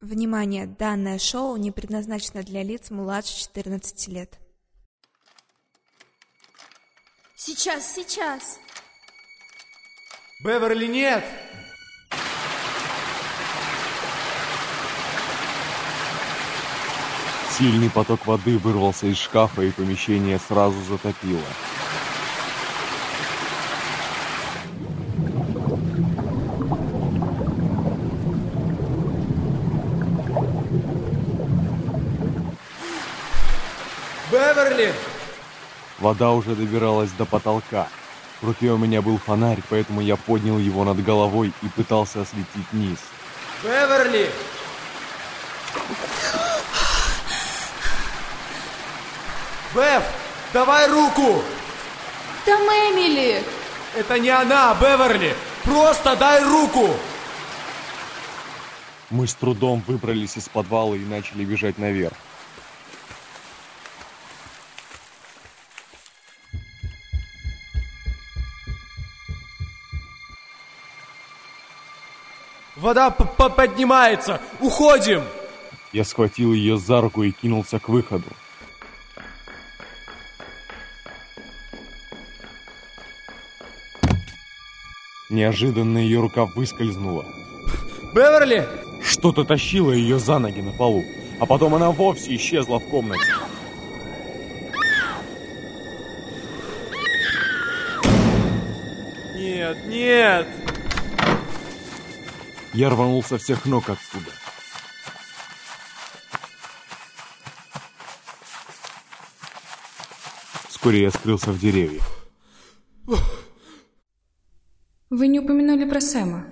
Внимание! Данное шоу не предназначено для лиц младше 14 лет. Сейчас, сейчас. Беверли, нет! Сильный поток воды вырвался из шкафа, и помещение сразу затопило. Беверли! Вода уже добиралась до потолка. В руке у меня был фонарь, поэтому я поднял его над головой и пытался осветить низ. Беверли! Бев, давай руку! Там Эмили! Это не она, Беверли! Просто дай руку! Мы с трудом выбрались из подвала и начали бежать наверх. Вода п -п поднимается! Уходим! Я схватил ее за руку и кинулся к выходу. Неожиданно ее рука выскользнула. Беверли! Что-то тащило ее за ноги на полу, а потом она вовсе исчезла в комнате. Нет, нет! Я рванул со всех ног отсюда. Вскоре я скрылся в деревьях. Вы не упомянули про Сэма.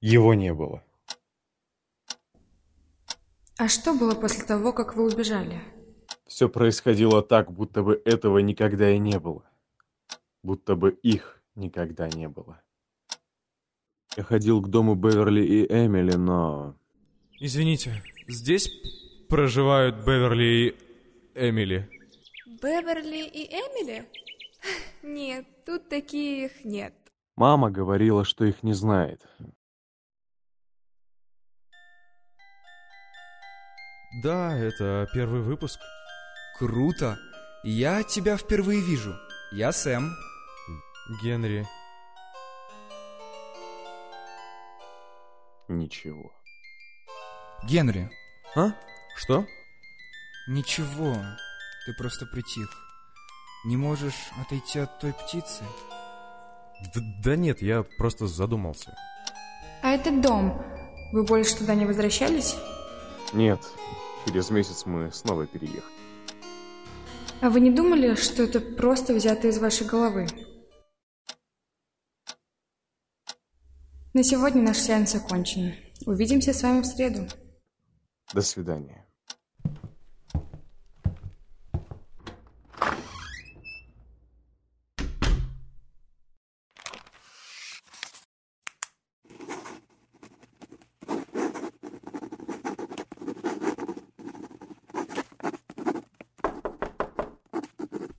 Его не было. А что было после того, как вы убежали? Все происходило так, будто бы этого никогда и не было. Будто бы их никогда не было. Я ходил к дому Беверли и Эмили, но... Извините, здесь проживают Беверли и Эмили. Беверли и Эмили? Нет, тут таких нет. Мама говорила, что их не знает. Да, это первый выпуск. Круто! Я тебя впервые вижу. Я Сэм. Генри. Ничего. Генри. А? Что? Ничего. Ты просто притих. Не можешь отойти от той птицы? Д да нет, я просто задумался. А этот дом, вы больше туда не возвращались? Нет, через месяц мы снова переехали. А вы не думали, что это просто взято из вашей головы? На сегодня наш сеанс окончен. Увидимся с вами в среду. До свидания.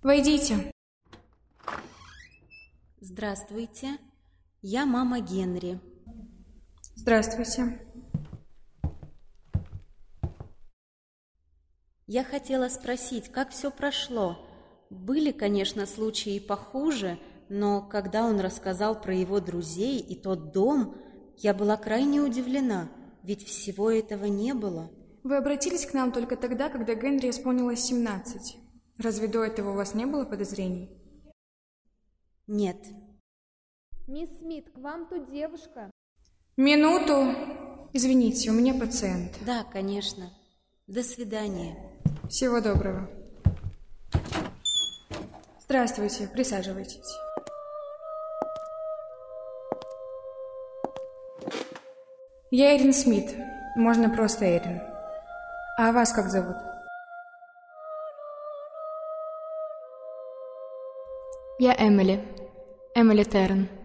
Войдите. Здравствуйте, я мама Генри. Здравствуйте. Я хотела спросить, как все прошло. Были, конечно, случаи и похуже, но когда он рассказал про его друзей и тот дом, я была крайне удивлена, ведь всего этого не было. Вы обратились к нам только тогда, когда Генри исполнилось 17. Разве до этого у вас не было подозрений? Нет. Мисс Смит, к вам тут девушка. Минуту. Извините, у меня пациент. Да, конечно. До свидания. Всего доброго. Здравствуйте, присаживайтесь. Я Эрин Смит. Можно просто Эрин. А вас как зовут? Я Эмили. Эмили Терн.